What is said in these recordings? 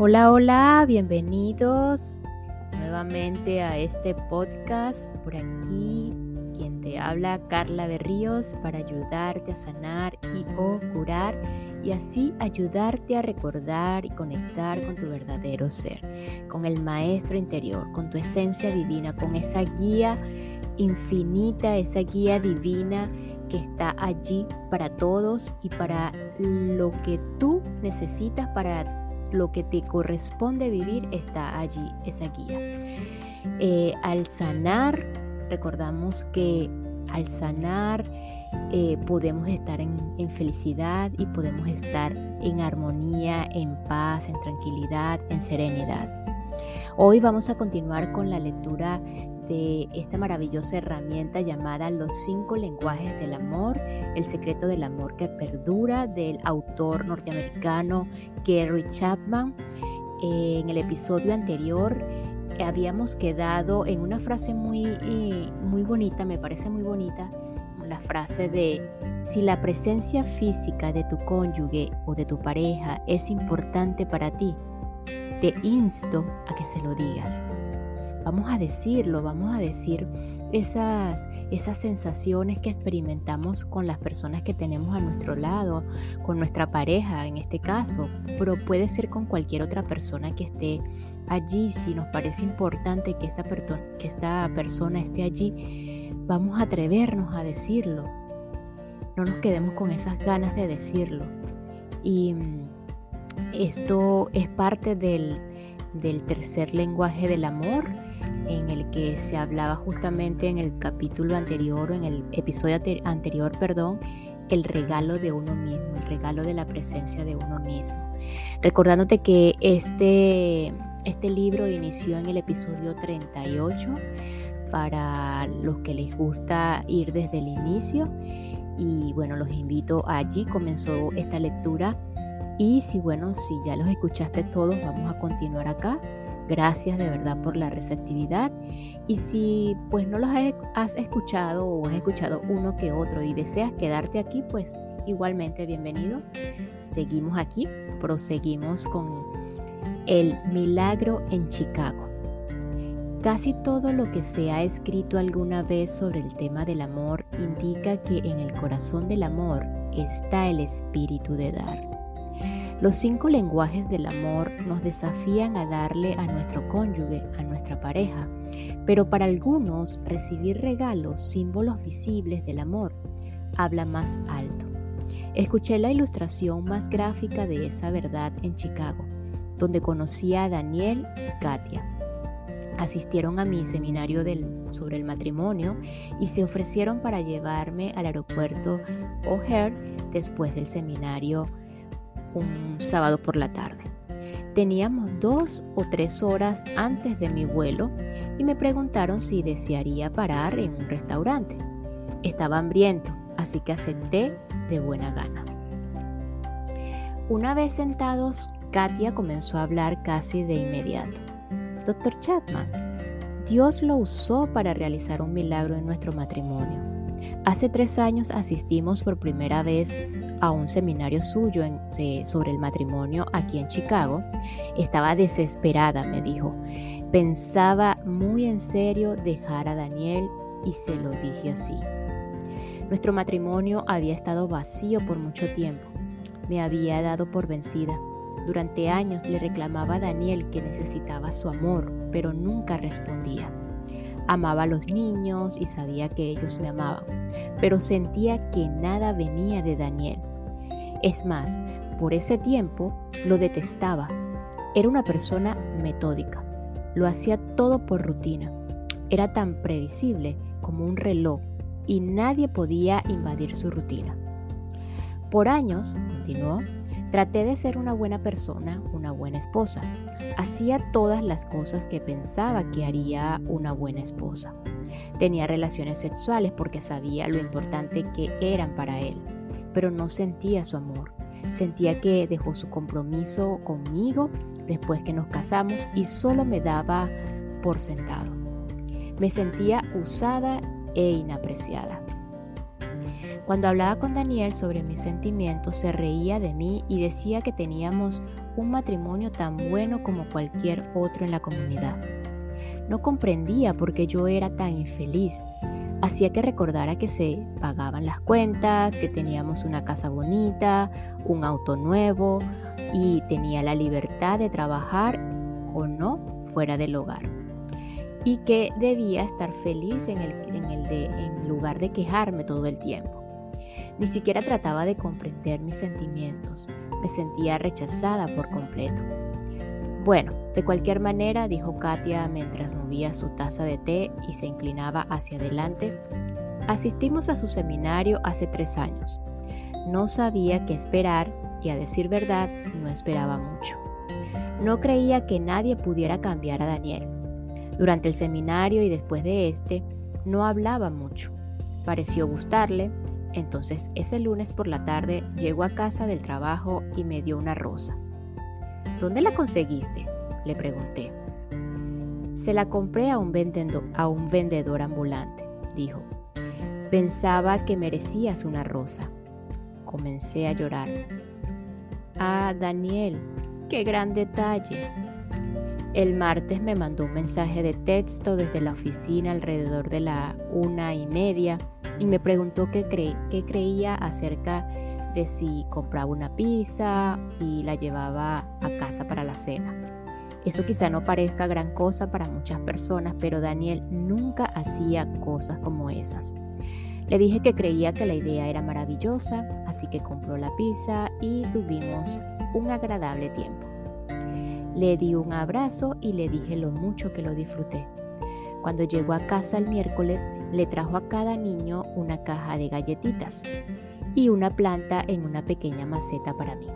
Hola, hola, bienvenidos nuevamente a este podcast. Por aquí, quien te habla, Carla Berríos, para ayudarte a sanar y o curar y así ayudarte a recordar y conectar con tu verdadero ser, con el maestro interior, con tu esencia divina, con esa guía infinita, esa guía divina que está allí para todos y para lo que tú necesitas para lo que te corresponde vivir está allí, esa guía. Eh, al sanar, recordamos que al sanar eh, podemos estar en, en, felicidad y podemos estar en armonía, en paz, en tranquilidad, en serenidad. Hoy vamos a continuar con la lectura de esta maravillosa herramienta llamada Los cinco lenguajes del amor, el secreto del amor que perdura del autor norteamericano Gary Chapman. En el episodio anterior habíamos quedado en una frase muy, muy bonita, me parece muy bonita, la frase de si la presencia física de tu cónyuge o de tu pareja es importante para ti, te insto a que se lo digas. Vamos a decirlo, vamos a decir esas, esas sensaciones que experimentamos con las personas que tenemos a nuestro lado, con nuestra pareja en este caso, pero puede ser con cualquier otra persona que esté allí. Si nos parece importante que esta, que esta persona esté allí, vamos a atrevernos a decirlo. No nos quedemos con esas ganas de decirlo. Y mm, esto es parte del, del tercer lenguaje del amor en el que se hablaba justamente en el capítulo anterior o en el episodio anterior, perdón, el regalo de uno mismo, el regalo de la presencia de uno mismo. Recordándote que este, este libro inició en el episodio 38 para los que les gusta ir desde el inicio y bueno, los invito allí, comenzó esta lectura y si bueno, si ya los escuchaste todos, vamos a continuar acá Gracias de verdad por la receptividad. Y si pues no los has escuchado o has escuchado uno que otro y deseas quedarte aquí, pues igualmente bienvenido. Seguimos aquí, proseguimos con el milagro en Chicago. Casi todo lo que se ha escrito alguna vez sobre el tema del amor indica que en el corazón del amor está el espíritu de dar. Los cinco lenguajes del amor nos desafían a darle a nuestro cónyuge, a nuestra pareja, pero para algunos recibir regalos, símbolos visibles del amor, habla más alto. Escuché la ilustración más gráfica de esa verdad en Chicago, donde conocí a Daniel y Katia. Asistieron a mi seminario sobre el matrimonio y se ofrecieron para llevarme al aeropuerto O'Hare después del seminario un sábado por la tarde. Teníamos dos o tres horas antes de mi vuelo y me preguntaron si desearía parar en un restaurante. Estaba hambriento, así que acepté de buena gana. Una vez sentados, Katia comenzó a hablar casi de inmediato. Doctor Chapman, Dios lo usó para realizar un milagro en nuestro matrimonio. Hace tres años asistimos por primera vez a un seminario suyo sobre el matrimonio aquí en Chicago. Estaba desesperada, me dijo. Pensaba muy en serio dejar a Daniel y se lo dije así. Nuestro matrimonio había estado vacío por mucho tiempo. Me había dado por vencida. Durante años le reclamaba a Daniel que necesitaba su amor, pero nunca respondía. Amaba a los niños y sabía que ellos me amaban, pero sentía que nada venía de Daniel. Es más, por ese tiempo lo detestaba. Era una persona metódica. Lo hacía todo por rutina. Era tan previsible como un reloj y nadie podía invadir su rutina. Por años, continuó, traté de ser una buena persona, una buena esposa. Hacía todas las cosas que pensaba que haría una buena esposa. Tenía relaciones sexuales porque sabía lo importante que eran para él, pero no sentía su amor. Sentía que dejó su compromiso conmigo después que nos casamos y solo me daba por sentado. Me sentía usada e inapreciada. Cuando hablaba con Daniel sobre mis sentimientos, se reía de mí y decía que teníamos un matrimonio tan bueno como cualquier otro en la comunidad. No comprendía por qué yo era tan infeliz. Hacía que recordara que se pagaban las cuentas, que teníamos una casa bonita, un auto nuevo y tenía la libertad de trabajar o no fuera del hogar. Y que debía estar feliz en, el, lugar de quejarme todo el tiempo. Ni siquiera trataba de comprender mis sentimientos. Me sentía rechazada por completo. Bueno, de cualquier manera, dijo Katia mientras movía su taza de té y se inclinaba hacia adelante, asistimos a su seminario hace tres años. No sabía qué esperar y a decir verdad, no esperaba mucho. No creía que nadie pudiera cambiar a Daniel. Durante el seminario y después de este, no hablaba mucho. Pareció gustarle, entonces ese lunes por la tarde llegó a casa del trabajo y me dio una rosa. ¿Dónde la conseguiste? Le pregunté. Se la compré a un, vendedor, a un vendedor ambulante, dijo. Pensaba que merecías una rosa. Comencé a llorar. Ah, Daniel, qué gran detalle. El martes me mandó un mensaje de texto desde la oficina alrededor de la una y media y me preguntó qué, qué creía acerca de si compraba una pizza y la llevaba a casa para la cena. Eso quizá no parezca gran cosa para muchas personas, pero Daniel nunca hacía cosas como esas. Le dije que creía que la idea era maravillosa, así que compró la pizza y tuvimos un agradable tiempo. Le di un abrazo y le dije lo mucho que lo disfruté. Cuando llegó a casa el miércoles, le trajo a cada niño una caja de galletitas y una planta en una pequeña maceta para mí.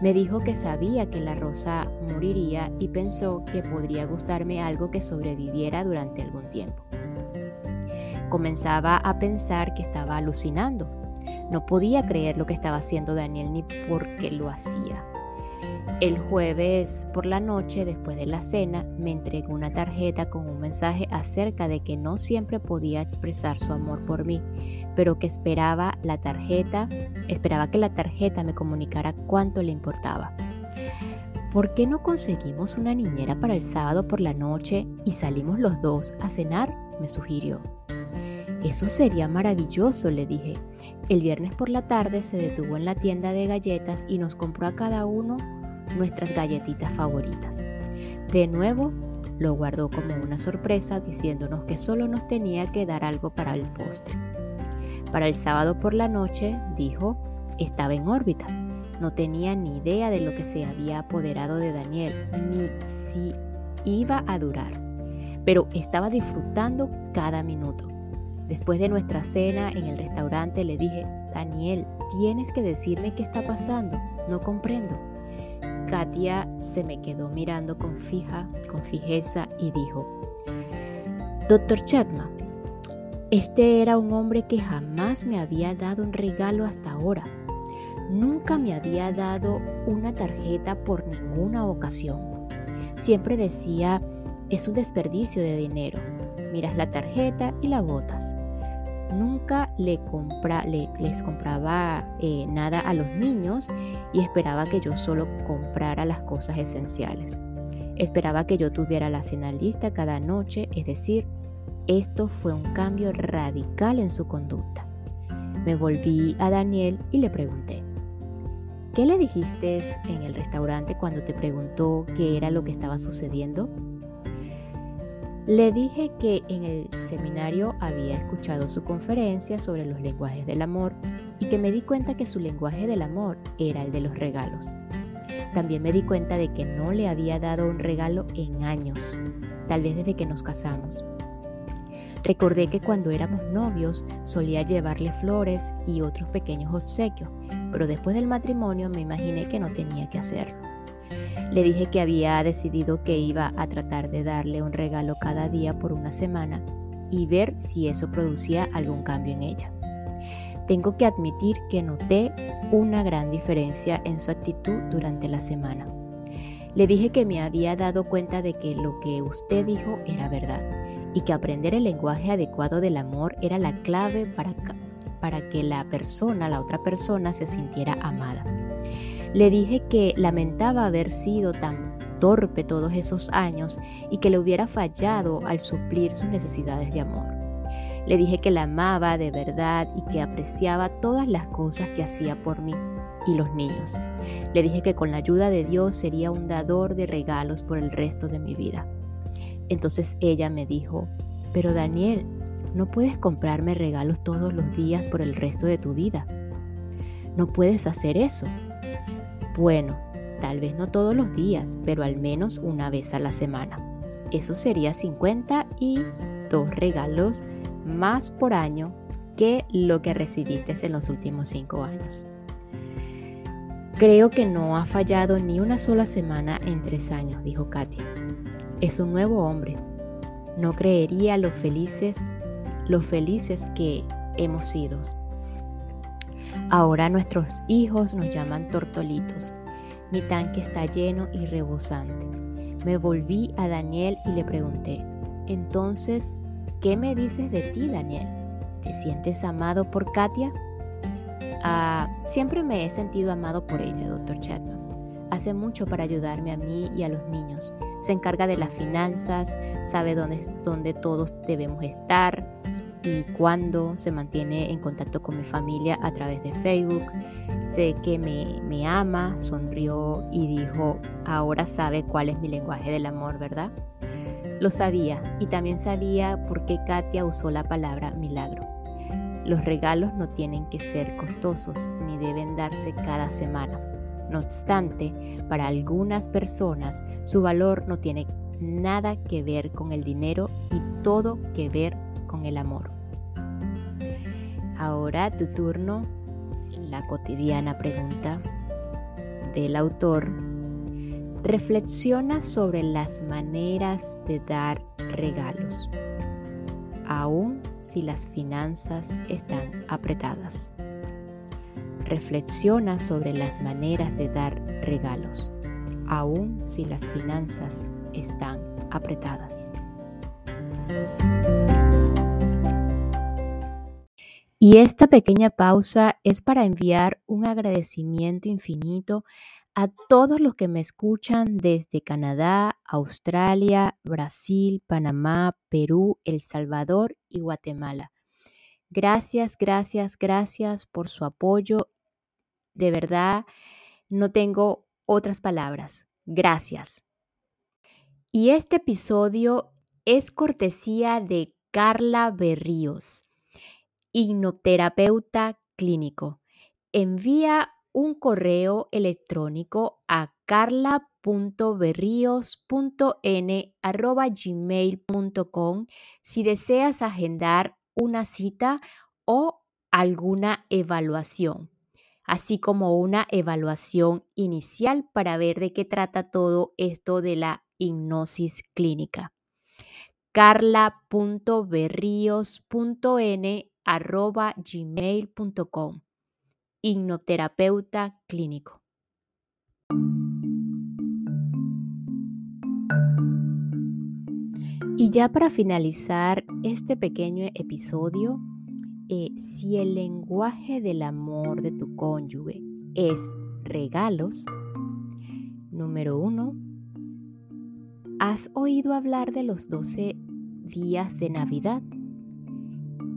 Me dijo que sabía que la rosa moriría y pensó que podría gustarme algo que sobreviviera durante algún tiempo. Comenzaba a pensar que estaba alucinando. No podía creer lo que estaba haciendo Daniel ni por qué lo hacía. El jueves por la noche, después de la cena, me entregó una tarjeta con un mensaje acerca de que no siempre podía expresar su amor por mí, pero que esperaba la tarjeta, esperaba que la tarjeta me comunicara cuánto le importaba. ¿Por qué no conseguimos una niñera para el sábado por la noche y salimos los dos a cenar? me sugirió. Eso sería maravilloso, le dije. El viernes por la tarde se detuvo en la tienda de galletas y nos compró a cada uno nuestras galletitas favoritas. De nuevo, lo guardó como una sorpresa diciéndonos que solo nos tenía que dar algo para el postre. Para el sábado por la noche, dijo, estaba en órbita. No tenía ni idea de lo que se había apoderado de Daniel, ni si iba a durar, pero estaba disfrutando cada minuto. Después de nuestra cena en el restaurante le dije, Daniel, tienes que decirme qué está pasando, no comprendo. Katia se me quedó mirando con fija, con fijeza y dijo, Doctor Chatman, este era un hombre que jamás me había dado un regalo hasta ahora. Nunca me había dado una tarjeta por ninguna ocasión. Siempre decía, es un desperdicio de dinero. Miras la tarjeta y la botas. Nunca le les compraba eh, nada a los niños y esperaba que yo solo comprara las cosas esenciales. Esperaba que yo tuviera la cena lista cada noche, es decir, esto fue un cambio radical en su conducta. Me volví a Daniel y le pregunté, ¿qué le dijiste en el restaurante cuando te preguntó qué era lo que estaba sucediendo? Le dije que en el seminario había escuchado su conferencia sobre los lenguajes del amor y que me di cuenta que su lenguaje del amor era el de los regalos. También me di cuenta de que no le había dado un regalo en años, tal vez desde que nos casamos. Recordé que cuando éramos novios solía llevarle flores y otros pequeños obsequios, pero después del matrimonio me imaginé que no tenía que hacerlo. Le dije que había decidido que iba a tratar de darle un regalo cada día por una semana y ver si eso producía algún cambio en ella. Tengo que admitir que noté una gran diferencia en su actitud durante la semana. Le dije que me había dado cuenta de que lo que usted dijo era verdad y que aprender el lenguaje adecuado del amor era la clave para, para que la persona, la otra persona, se sintiera amada. Le dije que lamentaba haber sido tan torpe todos esos años y que le hubiera fallado al suplir sus necesidades de amor. Le dije que la amaba de verdad y que apreciaba todas las cosas que hacía por mí y los niños. Le dije que con la ayuda de Dios sería un dador de regalos por el resto de mi vida. Entonces ella me dijo, pero Daniel, no puedes comprarme regalos todos los días por el resto de tu vida. No puedes hacer eso. Bueno, tal vez no todos los días, pero al menos una vez a la semana. Eso sería 50 y dos regalos más por año que lo que recibiste en los últimos cinco años. Creo que no ha fallado ni una sola semana en tres años, dijo Katia. Es un nuevo hombre. No creería lo felices, lo felices que hemos sido. Ahora nuestros hijos nos llaman tortolitos. Mi tanque está lleno y rebosante. Me volví a Daniel y le pregunté, entonces, ¿Qué me dices de ti, Daniel? ¿Te sientes amado por Katia? Ah, siempre me he sentido amado por ella, doctor Chapman. Hace mucho para ayudarme a mí y a los niños. Se encarga de las finanzas, sabe dónde, dónde todos debemos estar y cuándo. Se mantiene en contacto con mi familia a través de Facebook. Sé que me, me ama, sonrió y dijo, ahora sabe cuál es mi lenguaje del amor, ¿verdad? Lo sabía y también sabía por qué Katia usó la palabra milagro. Los regalos no tienen que ser costosos ni deben darse cada semana. No obstante, para algunas personas su valor no tiene nada que ver con el dinero y todo que ver con el amor. Ahora tu turno, la cotidiana pregunta del autor Reflexiona sobre las maneras de dar regalos, aun si las finanzas están apretadas. Reflexiona sobre las maneras de dar regalos, aun si las finanzas están apretadas. Y esta pequeña pausa es para enviar un agradecimiento infinito a todos los que me escuchan desde Canadá, Australia, Brasil, Panamá, Perú, El Salvador y Guatemala. Gracias, gracias, gracias por su apoyo. De verdad, no tengo otras palabras. Gracias. Y este episodio es cortesía de Carla Berríos, hipnoterapeuta clínico. Envía un correo electrónico a carla.berrios.n.gmail.com si deseas agendar una cita o alguna evaluación, así como una evaluación inicial para ver de qué trata todo esto de la hipnosis clínica. carla.berrios.n.gmail.com hipnoterapeuta clínico. Y ya para finalizar este pequeño episodio, eh, si el lenguaje del amor de tu cónyuge es regalos, número uno, ¿has oído hablar de los 12 días de Navidad?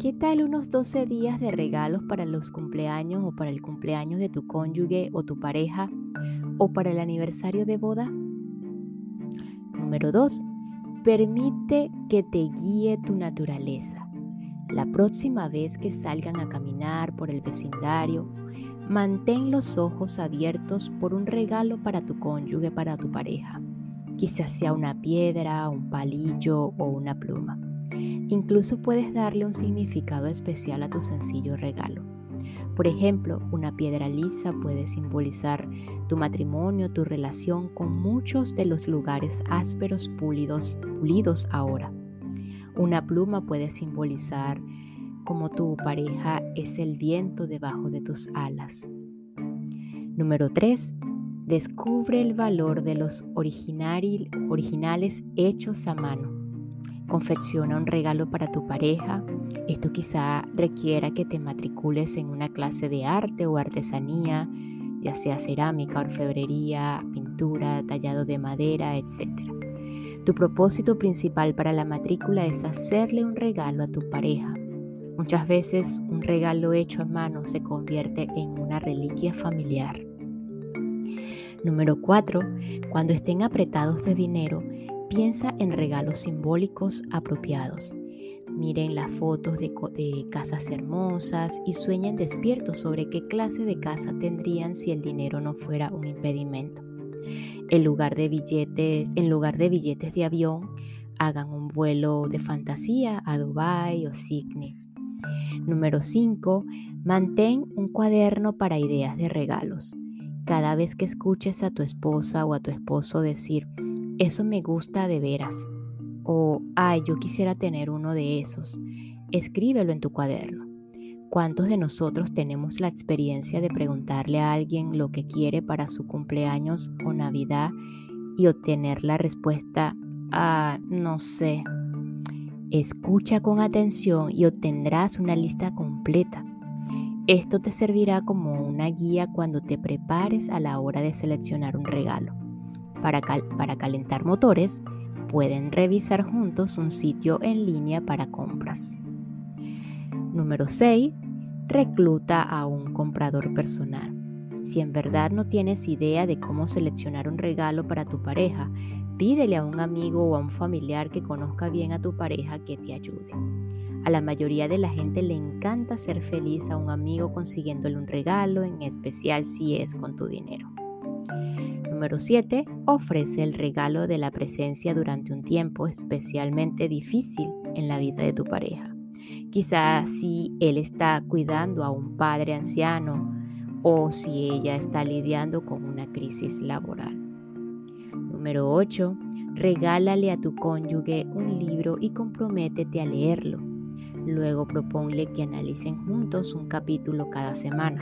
¿Qué tal unos 12 días de regalos para los cumpleaños o para el cumpleaños de tu cónyuge o tu pareja o para el aniversario de boda? Número 2. Permite que te guíe tu naturaleza. La próxima vez que salgan a caminar por el vecindario, mantén los ojos abiertos por un regalo para tu cónyuge, para tu pareja. Quizás sea una piedra, un palillo o una pluma. Incluso puedes darle un significado especial a tu sencillo regalo. Por ejemplo, una piedra lisa puede simbolizar tu matrimonio, tu relación con muchos de los lugares ásperos pulidos, ahora. Una pluma puede simbolizar como tu pareja es el viento debajo de tus alas. Número 3. Descubre el valor de los originales hechos a mano. Confecciona un regalo para tu pareja. Esto quizá requiera que te matricules en una clase de arte o artesanía, ya sea cerámica, orfebrería, pintura, tallado de madera, etc. Tu propósito principal para la matrícula es hacerle un regalo a tu pareja. Muchas veces un regalo hecho a mano se convierte en una reliquia familiar. Número 4. Cuando estén apretados de dinero, piensa en regalos simbólicos apropiados. Miren las fotos de, casas hermosas y sueñen despiertos sobre qué clase de casa tendrían si el dinero no fuera un impedimento. En lugar de billetes, en lugar de billetes de avión, hagan un vuelo de fantasía a Dubai o Sydney. Número 5. Mantén un cuaderno para ideas de regalos. Cada vez que escuches a tu esposa o a tu esposo decir, eso me gusta de veras, o ay, yo quisiera tener uno de esos, escríbelo en tu cuaderno. ¿Cuántos de nosotros tenemos la experiencia de preguntarle a alguien lo que quiere para su cumpleaños o Navidad y obtener la respuesta a no sé? Escucha con atención y obtendrás una lista completa. Esto te servirá como una guía cuando te prepares a la hora de seleccionar un regalo. Para, calentar motores, pueden revisar juntos un sitio en línea para compras. Número 6. Recluta a un comprador personal. Si en verdad no tienes idea de cómo seleccionar un regalo para tu pareja, pídele a un amigo o a un familiar que conozca bien a tu pareja que te ayude. A la mayoría de la gente le encanta ser feliz a un amigo consiguiéndole un regalo, en especial si es con tu dinero. Número 7. Ofrece el regalo de la presencia durante un tiempo especialmente difícil en la vida de tu pareja. Quizás si él está cuidando a un padre anciano o si ella está lidiando con una crisis laboral. Número 8. Regálale a tu cónyuge un libro y comprométete a leerlo. Luego proponle que analicen juntos un capítulo cada semana.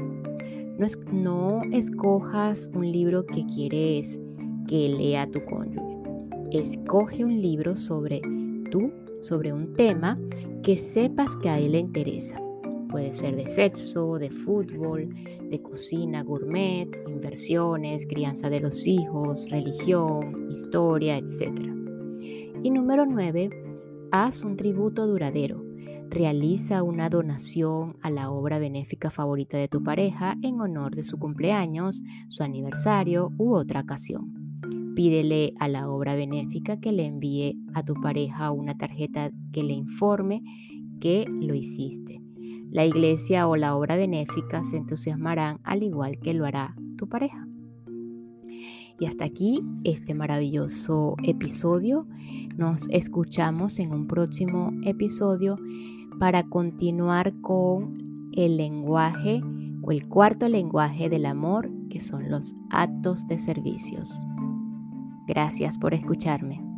No, escojas un libro que quieres que lea tu cónyuge. Escoge un libro sobre tú sobre un tema que sepas que a él le interesa. Puede ser de sexo, de fútbol, de cocina gourmet, inversiones, crianza de los hijos, religión, historia, etc. Y número 9, haz un tributo duradero. Realiza una donación a la obra benéfica favorita de tu pareja en honor de su cumpleaños, su aniversario u otra ocasión. Pídele a la obra benéfica que le envíe a tu pareja una tarjeta que le informe que lo hiciste. La iglesia o la obra benéfica se entusiasmarán al igual que lo hará tu pareja. Y hasta aquí este maravilloso episodio. Nos escuchamos en un próximo episodio para continuar con el lenguaje o el cuarto lenguaje del amor, que son los actos de servicios. Gracias por escucharme.